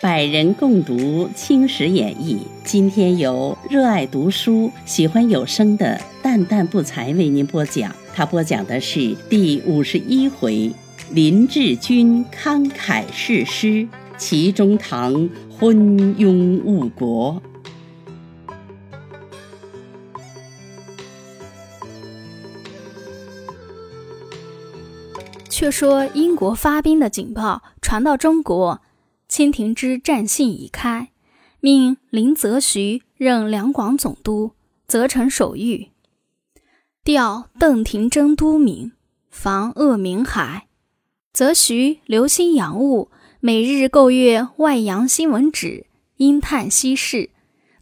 百人共读《青史演义》，今天由热爱读书、喜欢有声的淡淡不才为您播讲。他播讲的是第五十一回：林志军慷慨誓师，齐中堂昏庸误国。却说英国发兵的警报传到中国。清廷之战信已开，命林则徐任两广总督，责成守御；调邓廷桢督闽，防鄂明海。则徐留心洋务，每日购阅外洋新闻纸，因探西事。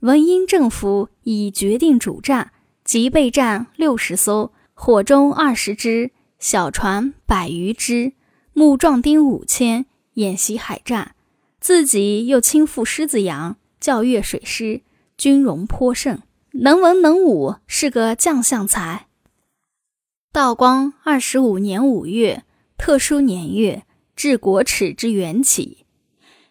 闻英政府已决定主战，即备战六十艘，火中二十只，小船百余只，木壮丁五千，演习海战。自己又亲赴狮子洋教阅水师，军容颇盛，能文能武，是个将相才。道光二十五年五月，特殊年月，至国耻之元起，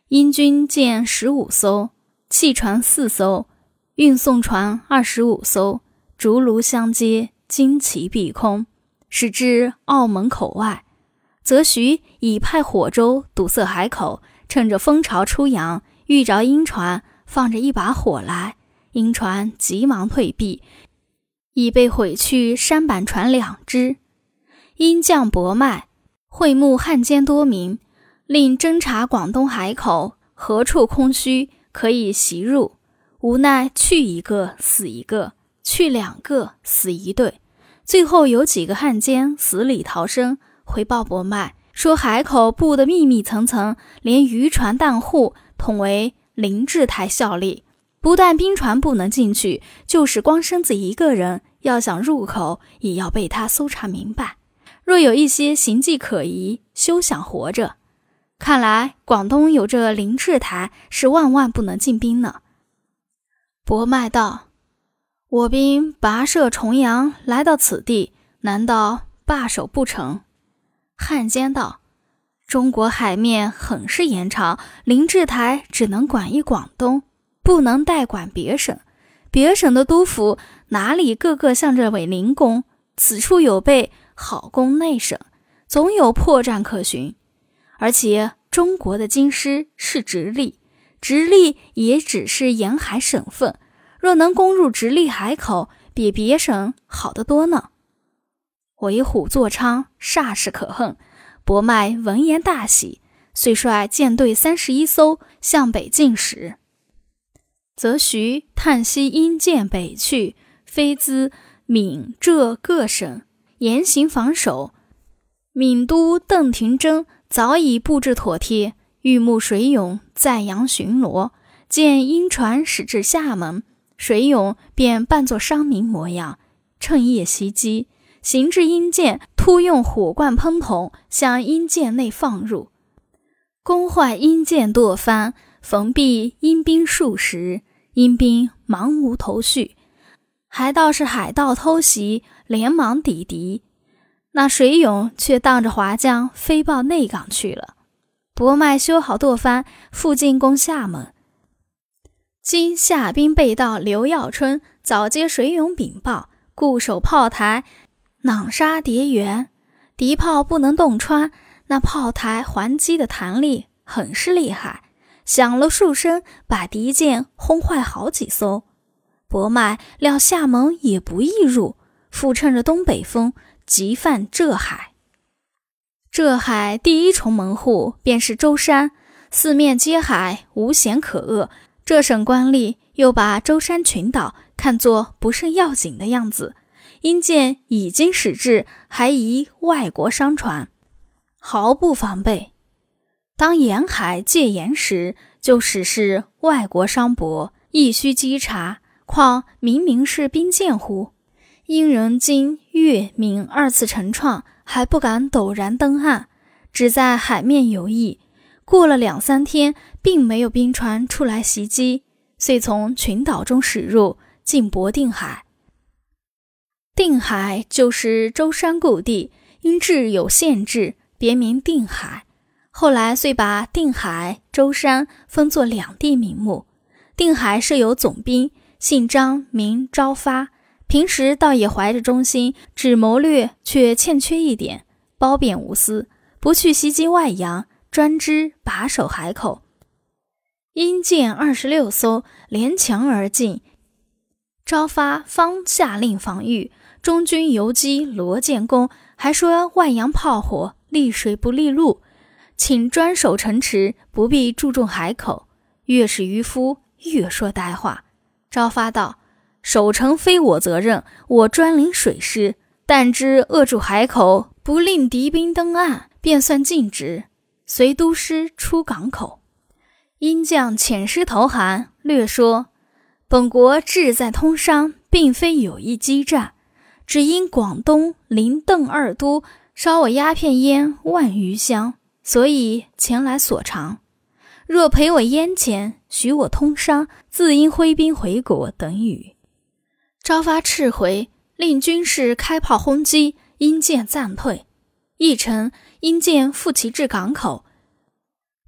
英军舰十五艘，汽船四艘，运送船二十五艘，竹炉相接，旌旗蔽空，驶至澳门口外，则徐已派火舟堵塞海口。趁着风潮出洋，遇着英船，放着一把火来，英船急忙退避，已被毁去舢板船两只。英将博迈会募汉奸多名，令侦查广东海口何处空虚，可以袭入。无奈去一个死一个，去两个死一对，最后有几个汉奸死里逃生，回报博迈。说海口布的密密层层，连渔船弹户统为林志台效力，不但兵船不能进去，就是光身子一个人要想入口，也要被他搜查明白。若有一些行迹可疑，休想活着。看来广东有这林志台，是万万不能进兵呢。博迈道：“我兵跋涉重洋来到此地，难道罢手不成？”汉奸道：“中国海面很是严长，林志台只能管一广东，不能代管别省。别省的督府哪里个个向着伪灵公？此处有备，好攻内省，总有破绽可寻。而且中国的京师是直隶，直隶也只是沿海省份，若能攻入直隶海口，比别省好得多呢。”为虎作伥，煞是可恨。博迈闻言大喜，遂率舰队三十一艘向北进使。则徐叹息因舰北去，飞兹闽浙各省严刑防守。闽都邓廷桢早已布置妥帖，御牧水勇在洋巡逻，见英船驶至厦门，水勇便扮作商民模样，趁夜袭击。行至阴舰，突用火罐喷筒向阴舰内放入，攻坏阴舰舵帆，缝毙阴兵数十。阴兵忙无头绪，还道是海盗偷袭，连忙抵敌。那水勇却荡着华将飞报内港去了。博迈修好舵帆，复进攻厦门。今夏兵备到，刘耀春早接水勇禀报，固守炮台。囊沙叠圆，敌炮不能洞穿。那炮台还击的弹力很是厉害，响了数声，把敌舰轰坏好几艘。博迈料厦门也不易入，复趁着东北风，急犯浙海。浙海第一重门户便是舟山，四面接海，无险可遏。这省官吏又把舟山群岛看作不甚要紧的样子。因见已经驶至，还疑外国商船，毫不防备。当沿海戒严时，就使是外国商舶，亦须稽查。况明明是兵舰乎？因人经粤闽二次乘创，还不敢陡然登岸，只在海面游弋。过了两三天，并没有兵船出来袭击，遂从群岛中驶入，进博定海。定海就是舟山故地，因制有限制，别名定海。后来遂把定海、舟山分作两地名目。定海设有总兵，姓张，名昭发。平时倒也怀着忠心，只谋略却欠缺一点，褒贬无私，不去袭击外洋，专知把守海口。因见二十六艘连墙而进，昭发方下令防御。中军游击罗建功还说外洋炮火利水不利陆。请专守城池，不必注重海口。越是渔夫，越说呆话。昭发道：“守城非我责任，我专领水师，但知扼住海口，不令敌兵登岸，便算尽职。随都师出港口。”因将遣师投韩，略说：“本国志在通商，并非有意激战，只因广东临邓二都，烧我鸦片烟万余箱。”所以前来索偿，若赔我烟钱，许我通商，自应挥兵回国。等语。朝发斥回，令军士开炮轰击，因舰暂退。一程，因舰复其至港口，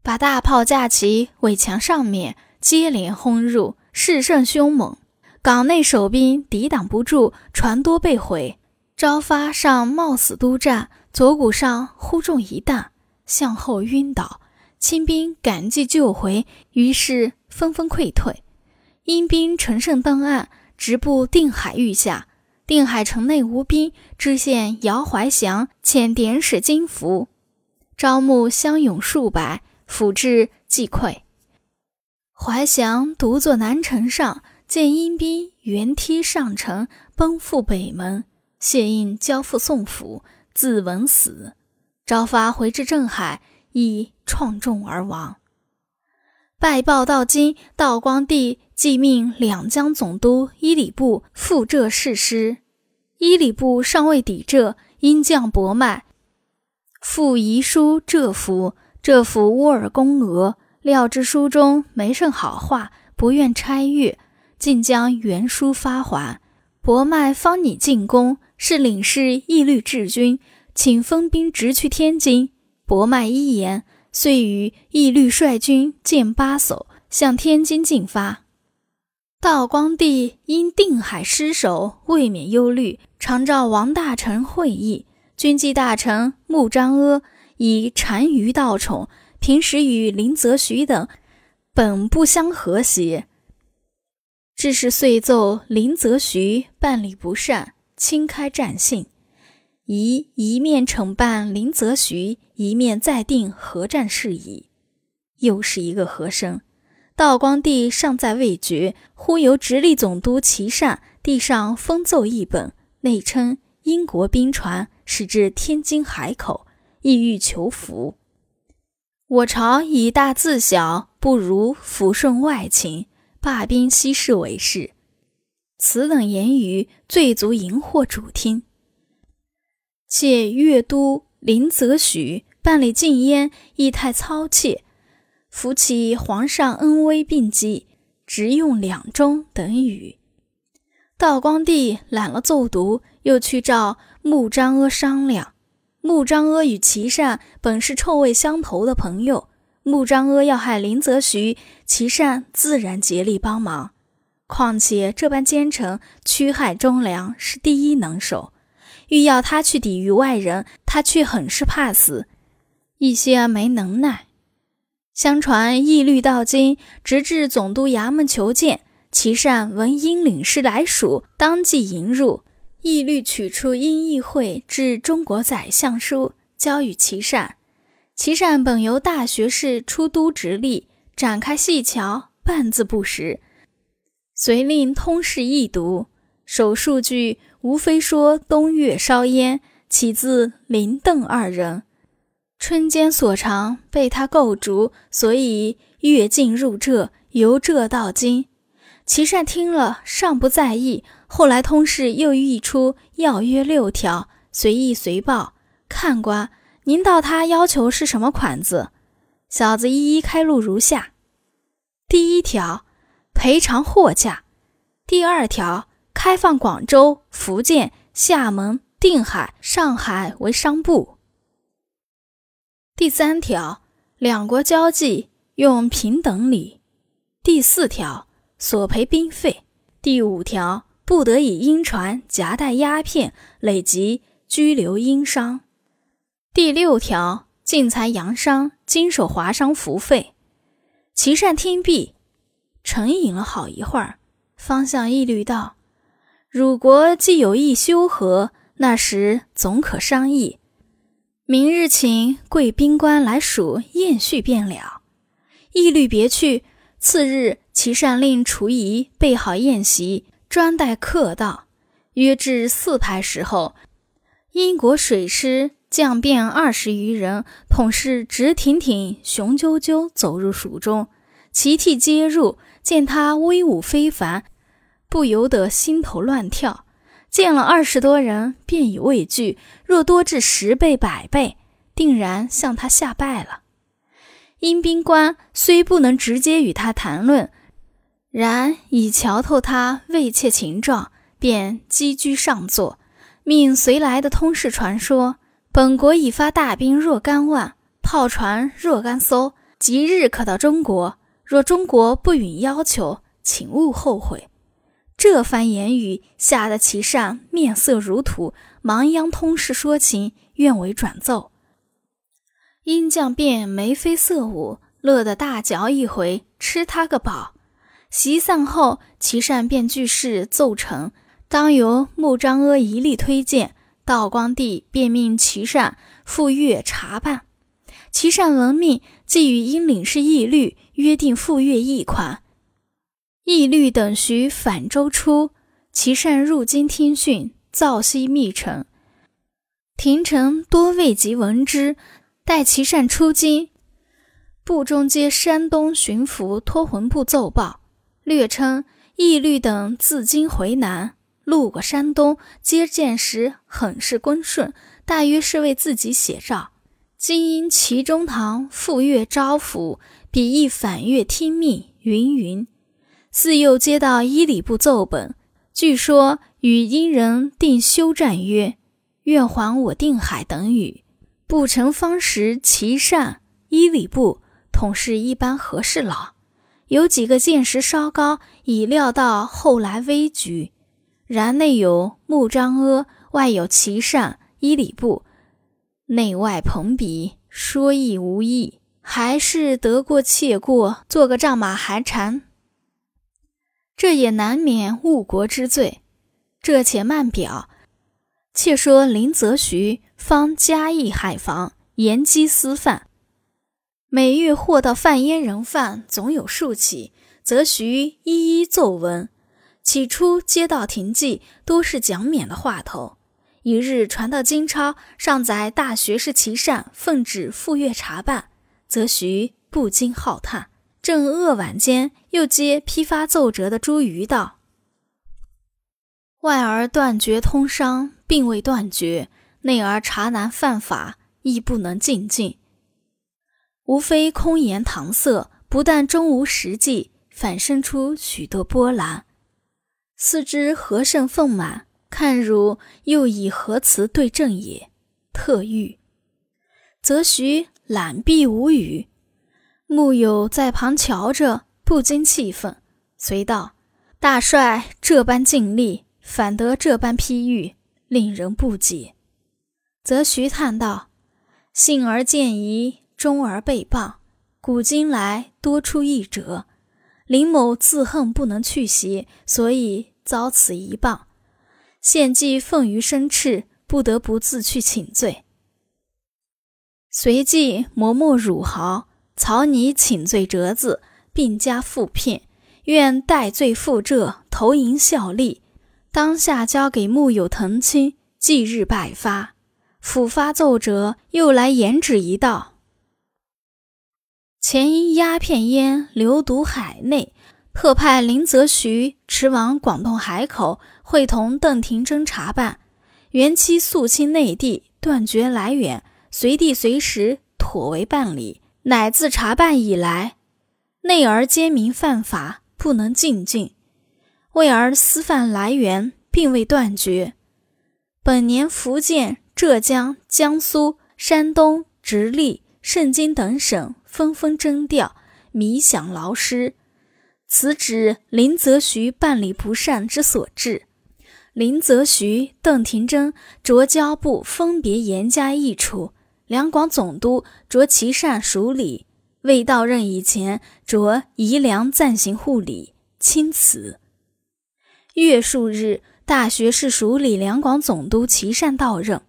把大炮架起围墙上面，接连轰入，势甚凶猛。港内守兵抵挡不住，船多被毁。朝发上冒死督战，左骨上忽中一弹。向后晕倒，清兵赶计救回，于是纷纷溃退。英兵乘胜登岸，直布定海域下。定海城内无兵，知县姚怀祥遣典使金符，招募乡勇数百，府至即溃。怀祥独坐南城上，见英兵原梯上城，奔赴北门，谢印交付宋府，自刎死。昭发回至镇海，亦创重而亡。败报到京，道光帝即命两江总督伊里部赴浙誓师。伊里部尚未抵浙，因将博迈复遗书浙府，这幅乌尔宫额，料知书中没甚好话，不愿拆阅，竟将原书发还。博迈方拟进宫，是领事义律治军。请分兵直去天津。博迈一言，遂与义律率军建八艘向天津进发。道光帝因定海失守，未免忧虑，常召王大臣会议。军机大臣穆彰阿以单于道宠，平时与林则徐等本不相和谐，致是遂奏林则徐办理不善，轻开战信。宜一面惩办林则徐，一面再定和战事宜。又是一个和声。道光帝尚在未决，忽由直隶总督琦善递上封奏一本，内称英国兵船驶至天津海口，意欲求福。我朝以大自小，不如抚顺外情，罢兵息事为事。此等言语，最足荧惑主听。且粤都林则徐办理禁烟，亦太操切，扶起皇上恩威并济，直用两中等语。道光帝揽了奏读，又去召穆彰阿商量。穆彰阿与琦善本是臭味相投的朋友，穆彰阿要害林则徐，琦善自然竭力帮忙。况且这般奸臣，驱害忠良，是第一能手。欲要他去抵御外人，他却很是怕死，一些没能耐。相传义律到京，直至总督衙门求见，琦善闻英领事来蜀，当即迎入。义律取出英议会至中国宰相书，交与琦善。琦善本由大学士出都直隶，展开细瞧，半字不识，遂令通事一读，首数句。无非说东岳烧烟，起自林邓二人。春间所长被他构筑，所以越境入浙，由浙到京。琦善听了尚不在意，后来通事又译出要约六条，随意随报。看官，您道他要求是什么款子？小子一一开录如下：第一条，赔偿货价；第二条。开放广州、福建、厦门、定海、上海为商埠。第三条，两国交际用平等礼。第四条，索赔兵费。第五条，不得以阴船夹带鸦片累及拘留鹰商。第六条，进财洋商经手华商服费。齐善听毕，沉吟了好一会儿，方向一律道：“汝国既有意修和，那时总可商议。明日请贵宾官来署宴叙便了。”一律别去。次日，齐善令厨仪备好宴席，专待客到。约至四排时候，英国水师将便二十余人，统是直挺挺、雄赳赳走入蜀中，齐替接入，见他威武非凡，不由得心头乱跳。见了二十多人，便已畏惧，若多至十倍、百倍，定然向他下拜了。阴兵官虽不能直接与他谈论，然已瞧透他畏怯情状，便积居上座，命随来的通事传说：本国已发大兵若干万，炮船若干艘，即日可到中国。若中国不允要求，请勿后悔。这番言语吓得齐善面色如土，忙央通事说情，愿为转奏。殷将便眉飞色舞，乐得大嚼一回，吃他个饱。席散后，齐善便据事奏呈，当由穆彰阿一力推荐。道光帝便命齐善赴粤查办。齐善闻命，即与英领事义律约定赴粤议款。义律等徐返州出，齐善入京听讯，造悉密陈。廷臣多未及闻之。待齐善出京，部中接山东巡抚托魂部奏报，略称义律等自京回南，路过山东，接见时很是恭顺，大约是为自己写照。今因齐中堂赴粤招抚，彼亦反粤听命，云云。自又接到伊礼部奏本，据说与殷人定休战约，愿还我定海等语。不成方时，齐善伊礼部统是一般和事佬，有几个见识稍高，已料到后来危局。然内有穆彰阿，外有齐善伊礼部，内外朋比，说亦无益，还是得过且过，做个仗马寒蝉。这也难免误国之罪。这且慢表。且说林则徐方嘉义海防，严缉私贩，每遇获到贩烟人犯总有数起，则徐一一奏闻。起初接到廷记，多是奖免的话头。一日传到金钞，上载大学士齐善奉旨赴粤查办，则徐不禁浩叹。正扼晚间，又接批发奏折的朱瑜道。外而断绝通商，并未断绝；内而查难犯法，亦不能尽尽。无非空言搪塞，不但终无实际，反生出许多波澜。四之何甚愤满？看如又以何辞对证也？特欲。则徐懒毕无语。木有在旁瞧着，不禁气愤，随道：“大帅这般尽力。”反得这般批喻，令人不解。则徐叹道：“幸而见疑，忠而被谤，古今来多出一辙。林某自恨不能去邪，所以遭此一谤。现既愤于生赤，不得不自去请罪。随即磨墨汝毫，草拟请罪折子，并加附片，愿戴罪负这，投银效力。”当下交给木有藤青，即日拜发。府发奏折，又来言旨一道：前因鸦片烟流毒海内，特派林则徐驰往广东海口，会同邓廷桢查办。原期肃清内地，断绝来源，随地随时妥为办理。乃自查办以来，内而奸民犯法，不能进境。为而私贩来源并未断绝，本年福建、浙江、江苏、山东、直隶、盛京等省纷纷征调，弥饷劳师。此指林则徐办理不善之所致。林则徐、邓廷桢着交部分别严加议处，两广总督着其善署理，未到任以前着宜良暂行护理，钦此。月数日，大学士署理两广总督齐善到任，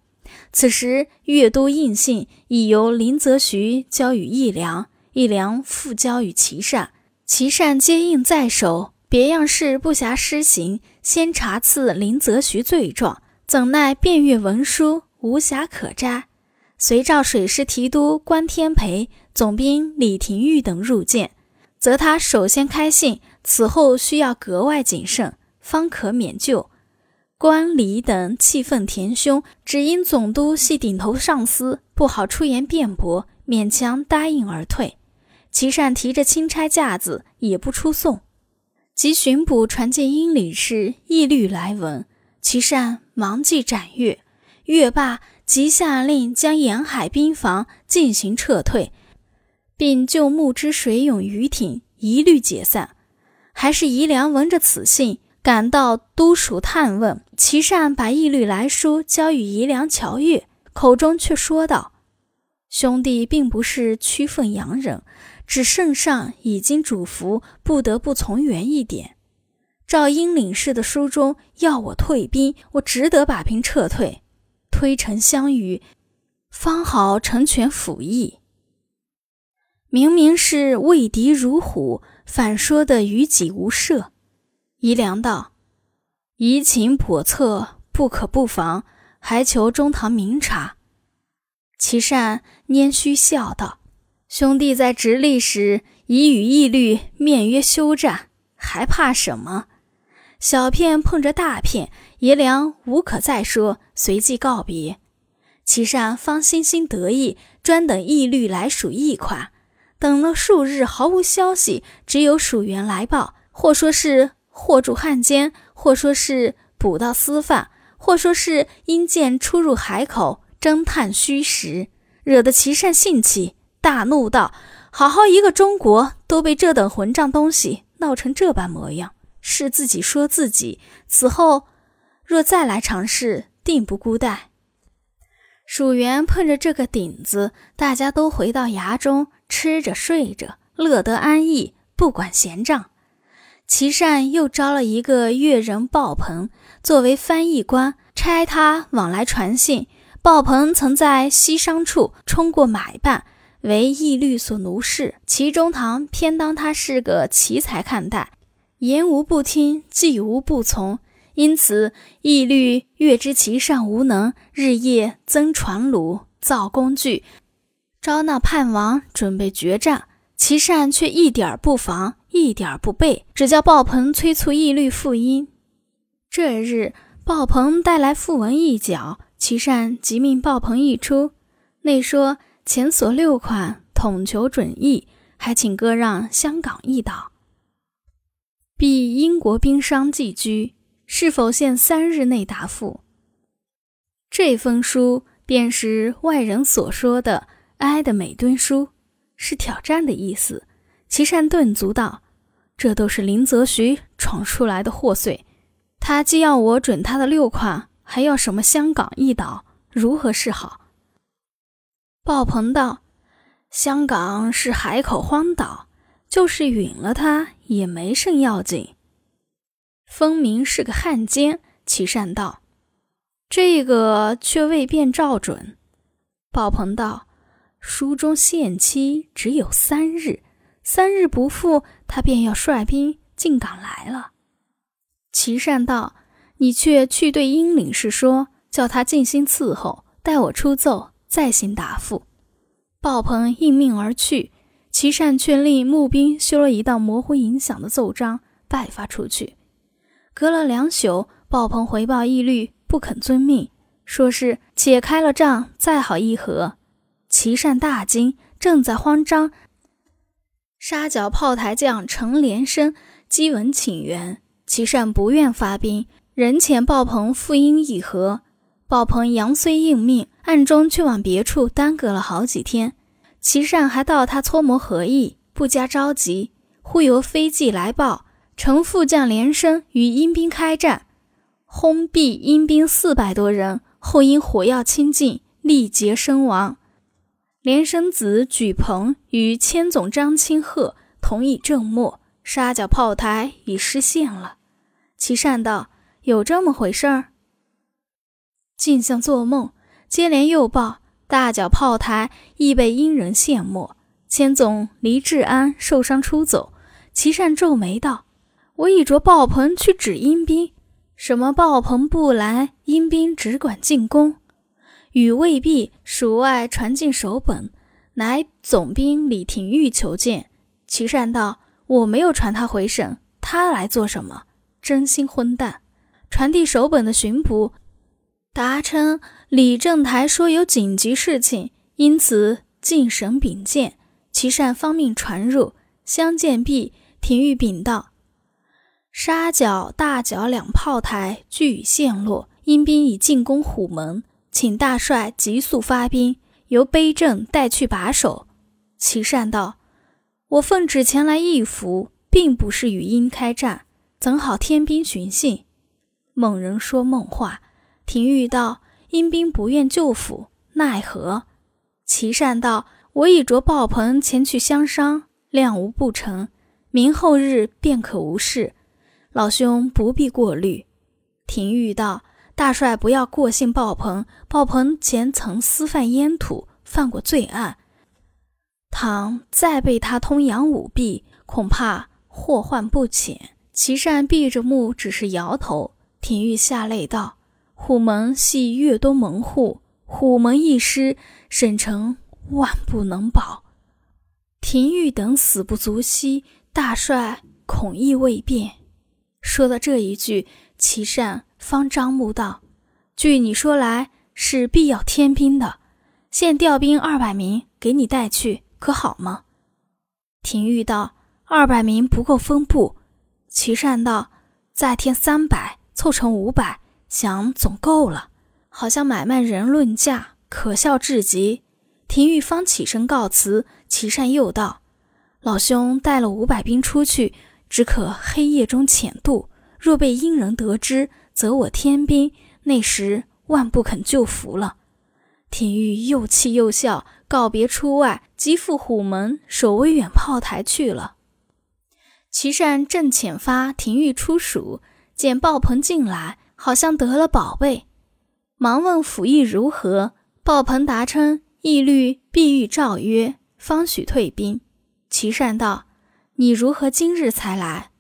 此时粤都印信已由林则徐交与义良，义良复交与齐善。其善接应在手，别样事不暇施行。先查赐林则徐罪状，怎奈遍阅文书，无瑕可摘。随召水师提督关天培、总兵李廷玉等入见，则他首先开信，此后需要格外谨慎，方可免救。关李等气愤填胸，只因总督系顶头上司，不好出言辩驳，勉强答应而退。齐善提着钦差架子，也不出送。即巡捕传见英领事义律来文，齐善忙即斩月，月罢，即下令将沿海兵防进行撤退，并就木之水涌鱼艇一律解散。还是宜良闻着此信，赶到都署探问。齐善把义律来书交与宜良瞧阅，口中却说道：“兄弟并不是屈奉洋人。”只圣上已经嘱咐，不得不从严一点。赵英领事的书中要我退兵，我只得把兵撤退，推臣相与，方好成全府邑。明明是畏敌如虎，反说的于己无赦。宜良道：疑情叵测，不可不防，还求中堂明察。齐善拈须笑道。兄弟在直隶时已与义律面约休战，还怕什么？小片碰着大片，爷良无可再说，随即告别。齐善方心心得意，专等义律来署议款，等了数日毫无消息，只有署员来报，或说是或住汉奸，或说是捕到私犯，或说是因见出入海口，侦探虚实，惹得齐善兴起。大怒道：“好好一个中国，都被这等混账东西闹成这般模样，是自己说自己。此后若再来尝试，定不孤待。”蜀元碰着这个顶子，大家都回到衙中，吃着睡着，乐得安逸，不管闲账。齐善又招了一个越人鲍鹏作为翻译官，差他往来传信。鲍鹏曾在西商处充过买办。为义律所奴视，齐中堂偏当他是个奇才看待，言无不听，计无不从。因此义律越知其善无能，日夜增船橹、造工具，招纳叛王，准备决战。其善却一点不防，一点不备，只叫鲍鹏催促义律复音。这日，鲍鹏带来讣文一角，其善即命鲍鹏一出，内说。前所六款，统求准议，还请割让香港一岛。必英国兵商寄居，是否限三日内答复？这封书便是外人所说的“埃的美敦书”，是挑战的意思。齐善顿足道：“这都是林则徐闯出来的祸祟，他既要我准他的六款，还要什么香港一岛，如何是好？”鲍鹏道：“香港是海口荒岛，就是允了他也没甚要紧。分明是个汉奸。”齐善道：“这个却未便照准。”鲍鹏道：“书中限期只有三日，三日不复，他便要率兵进港来了。”齐善道：“你却去对英领事说，叫他尽心伺候，待我出奏。”再行答复，鲍鹏应命而去。齐善却令募兵修了一道模糊影响的奏章，拜发出去。隔了两宿，鲍鹏回报义律不肯遵命，说是且开了仗再好议和。齐善大惊，正在慌张，沙角炮台将陈连生击闻请援，齐善不愿发兵，人遣鲍鹏复因议和。鲍鹏杨虽应命，暗中却往别处耽搁了好几天。齐善还道他搓磨合意，不加着急。忽由飞骑来报，程副将连生与阴兵开战，轰毙阴兵四百多人，后因火药倾尽，力竭身亡。连生子举鹏与千总张清鹤同以正末，沙角炮台已失陷了。齐善道：“有这么回事儿？”竟像做梦，接连又报。大脚炮台亦被阴人陷没，千总黎志安受伤出走。齐善皱眉道：“我已着爆棚去指阴兵，什么爆棚不来，阴兵只管进攻。与未毕，蜀外传进守本，乃总兵李廷玉求见。”齐善道：“我没有传他回省，他来做什么？真心混蛋！传递手本的巡捕。”答称李正台说有紧急事情，因此进省禀见。齐善方命传入，相见毕，廷玉禀道：沙角、大角两炮台俱已陷落，阴兵已进攻虎门，请大帅急速发兵，由卑正带去把守。齐善道：我奉旨前来义府，并不是与阴开战，怎好添兵寻衅？猛人说梦话。廷玉道：“阴兵不愿救府，奈何？”齐善道：“我已着鲍鹏前去相商，谅无不成。明后日便可无事，老兄不必过虑。”廷玉道：“大帅不要过信鲍鹏，鲍鹏前曾私贩烟土，犯过罪案。倘再被他通洋舞弊，恐怕祸患不浅。”齐善闭着目，只是摇头。廷玉下泪道。虎门系粤东门户，虎门一失，省城万不能保。廷玉等死不足惜，大帅恐亦未变。说到这一句，齐善方张目道：“据你说来，是必要添兵的。现调兵二百名给你带去，可好吗？”廷玉道：“二百名不够分布。”齐善道：“再添三百，凑成五百。”想总够了，好像买卖人论价，可笑至极。廷玉方起身告辞，齐善又道：“老兄带了五百兵出去，只可黑夜中潜渡。若被阴人得知，则我天兵那时万不肯救福了。”廷玉又气又笑，告别出外，即赴虎门守威远炮台去了。齐善正遣发廷玉出蜀，见鲍鹏进来。好像得了宝贝，忙问府意如何。鲍鹏答称：“义律必欲诏曰，方许退兵。”齐善道：“你如何今日才来？”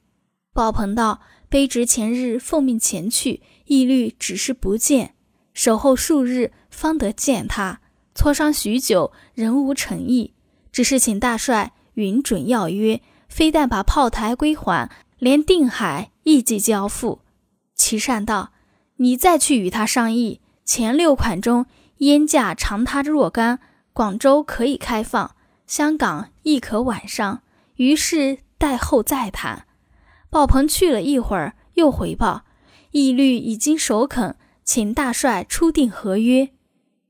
鲍鹏道：“卑职前日奉命前去，义律只是不见，守候数日方得见他。磋商许久，仍无诚意，只是请大帅允准要约，非但把炮台归还，连定海亦即交付。”齐善道：“你再去与他商议，前六款中烟价偿他若干，广州可以开放，香港亦可晚上。于是待后再谈。”鲍鹏去了一会儿，又回报：“义律已经首肯，请大帅初定合约。”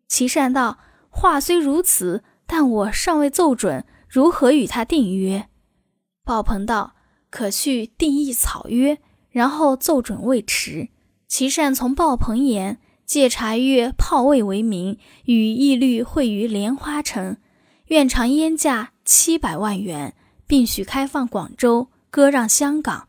齐善道：“话虽如此，但我尚未奏准，如何与他订约？”鲍鹏道：“可去定一草约。”然后奏准未迟，齐善从鲍鹏言借查阅炮位为名，与义律会于莲花城，愿偿烟价七百万元，并许开放广州，割让香港。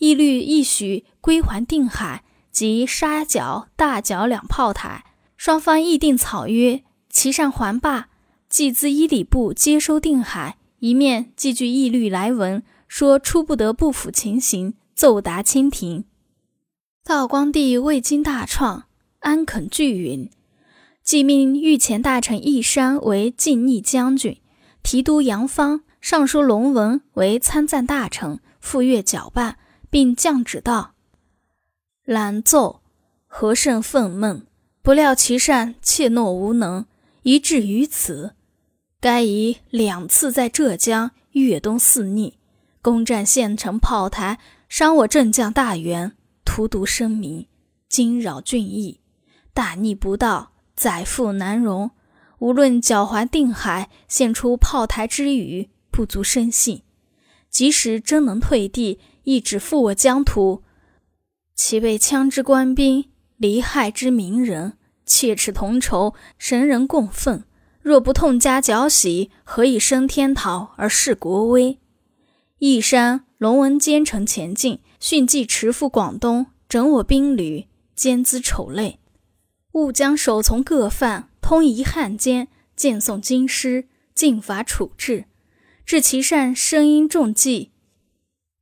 义律一许归还定海及沙角、大角两炮台。双方议定草约，齐上还罢，即自伊礼部接收定海，一面寄据义律来文，说出不得不府情形。奏达清廷，道光帝未经大创，安肯拒允，即命御前大臣义山为进逆将军，提督杨方、尚书龙文为参赞大臣，赴粤搅拌，并降旨道：“览奏，何甚愤懑！不料其善怯懦无能，以至于此。该已两次在浙江、粤东肆逆，攻占县城炮台。”伤我镇将大员，荼毒生民，惊扰郡邑，大逆不道，载富难容。无论脚踝定海，现出炮台之语，不足深信。即使真能退地，亦只负我疆土。其被枪之官兵，离害之民人，切齿同仇，神人共愤。若不痛加剿洗，何以升天讨而事国威？义山龙文兼程前进，迅即驰赴广东，整我兵旅，兼资丑类。勿将守从各犯。通遗汉奸，见送京师，尽法处置。至其善声音重计，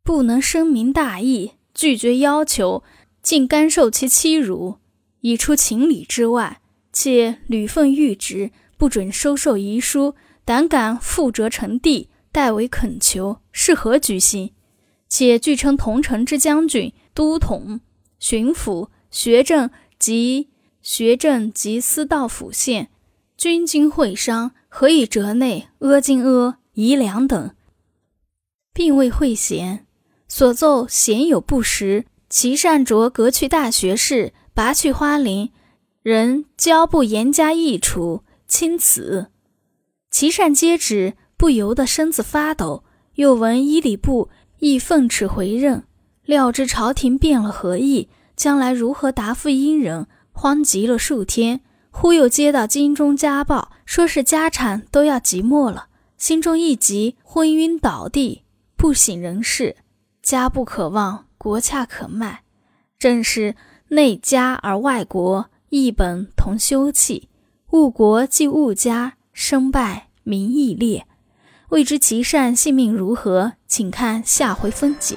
不能声明大义，拒绝要求，竟甘受其欺辱，已出情理之外。且吕奉谕旨，不准收受遗书，胆敢复折成帝，代为恳求，是何居心？且据称同城之将军、都统、巡抚、学政及。学政及司道府县，均经会商，何以折内阿金阿夷良等，并未会贤，所奏鲜有不实。其善着革去大学士，拔去花翎，人交不严加议处，钦此。其善接旨，不由得身子发抖。又闻伊礼部亦奉旨回任，料知朝廷变了何意，将来如何答复殷人？慌急了数天，忽又接到京中家报，说是家产都要即没了，心中一急，昏晕倒地，不省人事。家不可忘，国恰可卖，正是内家而外国，一本同休戚。误国即误家，生败名亦裂。未知其善性命如何，请看下回分解。